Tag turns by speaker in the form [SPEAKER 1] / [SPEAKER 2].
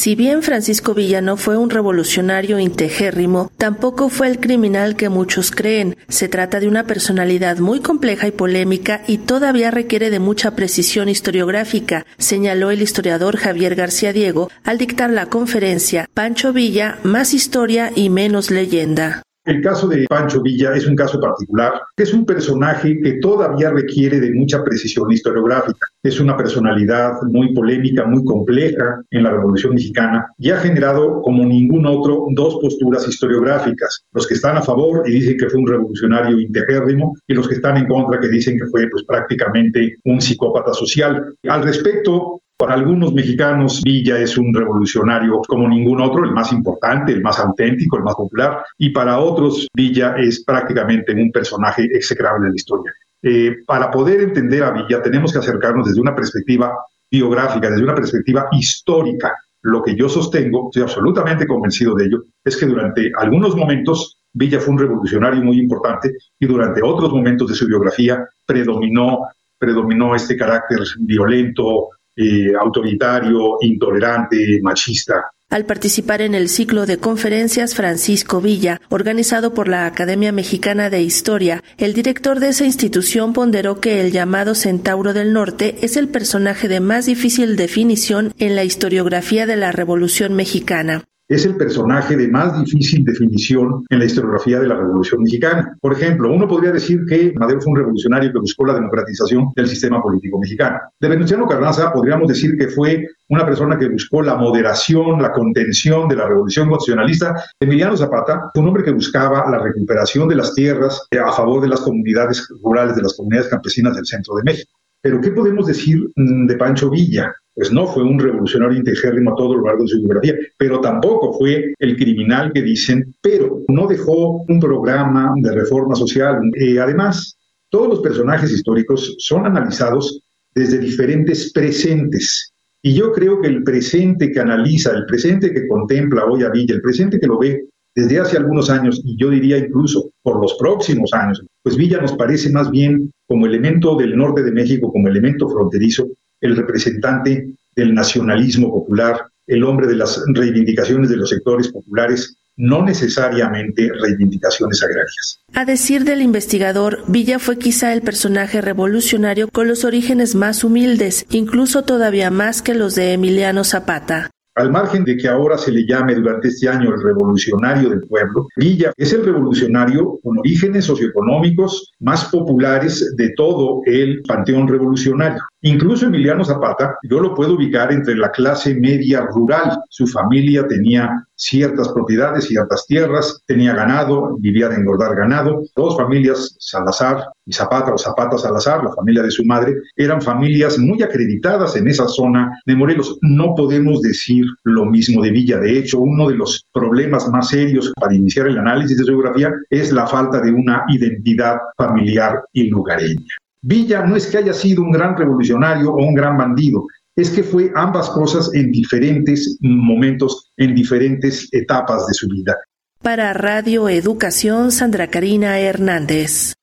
[SPEAKER 1] Si bien Francisco Villa no fue un revolucionario integérrimo, tampoco fue el criminal que muchos creen. Se trata de una personalidad muy compleja y polémica y todavía requiere de mucha precisión historiográfica, señaló el historiador Javier García Diego al dictar la conferencia Pancho Villa, más historia y menos leyenda.
[SPEAKER 2] El caso de Pancho Villa es un caso particular, es un personaje que todavía requiere de mucha precisión historiográfica. Es una personalidad muy polémica, muy compleja en la Revolución Mexicana y ha generado, como ningún otro, dos posturas historiográficas. Los que están a favor y dicen que fue un revolucionario integérrimo y los que están en contra que dicen que fue pues, prácticamente un psicópata social. Al respecto, para algunos mexicanos, Villa es un revolucionario como ningún otro, el más importante, el más auténtico, el más popular, y para otros, Villa es prácticamente un personaje execrable de la historia. Eh, para poder entender a Villa, tenemos que acercarnos desde una perspectiva biográfica, desde una perspectiva histórica. Lo que yo sostengo, estoy absolutamente convencido de ello, es que durante algunos momentos Villa fue un revolucionario muy importante y durante otros momentos de su biografía predominó, predominó este carácter violento, eh, autoritario, intolerante, machista.
[SPEAKER 1] Al participar en el ciclo de conferencias Francisco Villa, organizado por la Academia Mexicana de Historia, el director de esa institución ponderó que el llamado Centauro del Norte es el personaje de más difícil definición en la historiografía de la Revolución Mexicana
[SPEAKER 2] es el personaje de más difícil definición en la historiografía de la Revolución Mexicana. Por ejemplo, uno podría decir que Madero fue un revolucionario que buscó la democratización del sistema político mexicano. De Venustiano Carranza podríamos decir que fue una persona que buscó la moderación, la contención de la revolución constitucionalista. Emiliano Zapata fue un hombre que buscaba la recuperación de las tierras a favor de las comunidades rurales, de las comunidades campesinas del centro de México. Pero ¿qué podemos decir mm, de Pancho Villa? Pues no fue un revolucionario integérrimo a todo lo largo de su biografía, pero tampoco fue el criminal que dicen, pero no dejó un programa de reforma social. Eh, además, todos los personajes históricos son analizados desde diferentes presentes. Y yo creo que el presente que analiza, el presente que contempla hoy a Villa, el presente que lo ve desde hace algunos años, y yo diría incluso por los próximos años, pues Villa nos parece más bien como elemento del norte de México, como elemento fronterizo, el representante del nacionalismo popular, el hombre de las reivindicaciones de los sectores populares, no necesariamente reivindicaciones agrarias.
[SPEAKER 1] A decir del investigador, Villa fue quizá el personaje revolucionario con los orígenes más humildes, incluso todavía más que los de Emiliano Zapata.
[SPEAKER 2] Al margen de que ahora se le llame durante este año el revolucionario del pueblo, Villa es el revolucionario con orígenes socioeconómicos más populares de todo el panteón revolucionario. Incluso Emiliano Zapata, yo lo puedo ubicar entre la clase media rural. Su familia tenía ciertas propiedades, ciertas tierras, tenía ganado, vivía de engordar ganado. Dos familias, Salazar y Zapata o Zapata Salazar, la familia de su madre, eran familias muy acreditadas en esa zona de Morelos. No podemos decir lo mismo de Villa. De hecho, uno de los problemas más serios para iniciar el análisis de geografía es la falta de una identidad familiar y lugareña. Villa no es que haya sido un gran revolucionario o un gran bandido, es que fue ambas cosas en diferentes momentos, en diferentes etapas de su vida.
[SPEAKER 1] Para Radio Educación, Sandra Karina Hernández.